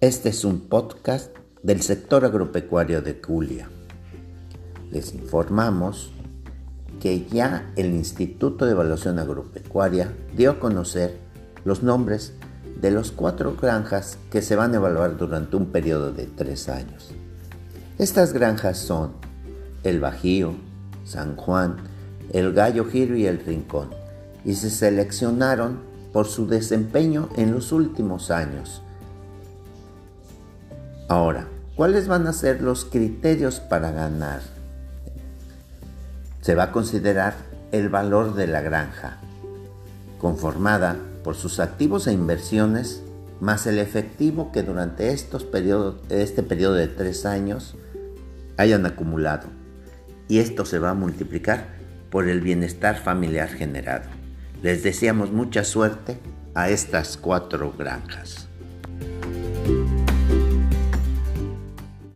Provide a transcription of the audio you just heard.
Este es un podcast del sector agropecuario de Culia. Les informamos que ya el Instituto de Evaluación Agropecuaria dio a conocer los nombres de los cuatro granjas que se van a evaluar durante un periodo de tres años. Estas granjas son El Bajío, San Juan, El Gallo Giro y El Rincón, y se seleccionaron por su desempeño en los últimos años. Ahora, ¿cuáles van a ser los criterios para ganar? Se va a considerar el valor de la granja, conformada por sus activos e inversiones, más el efectivo que durante este periodo de tres años hayan acumulado. Y esto se va a multiplicar por el bienestar familiar generado. Les deseamos mucha suerte a estas cuatro granjas.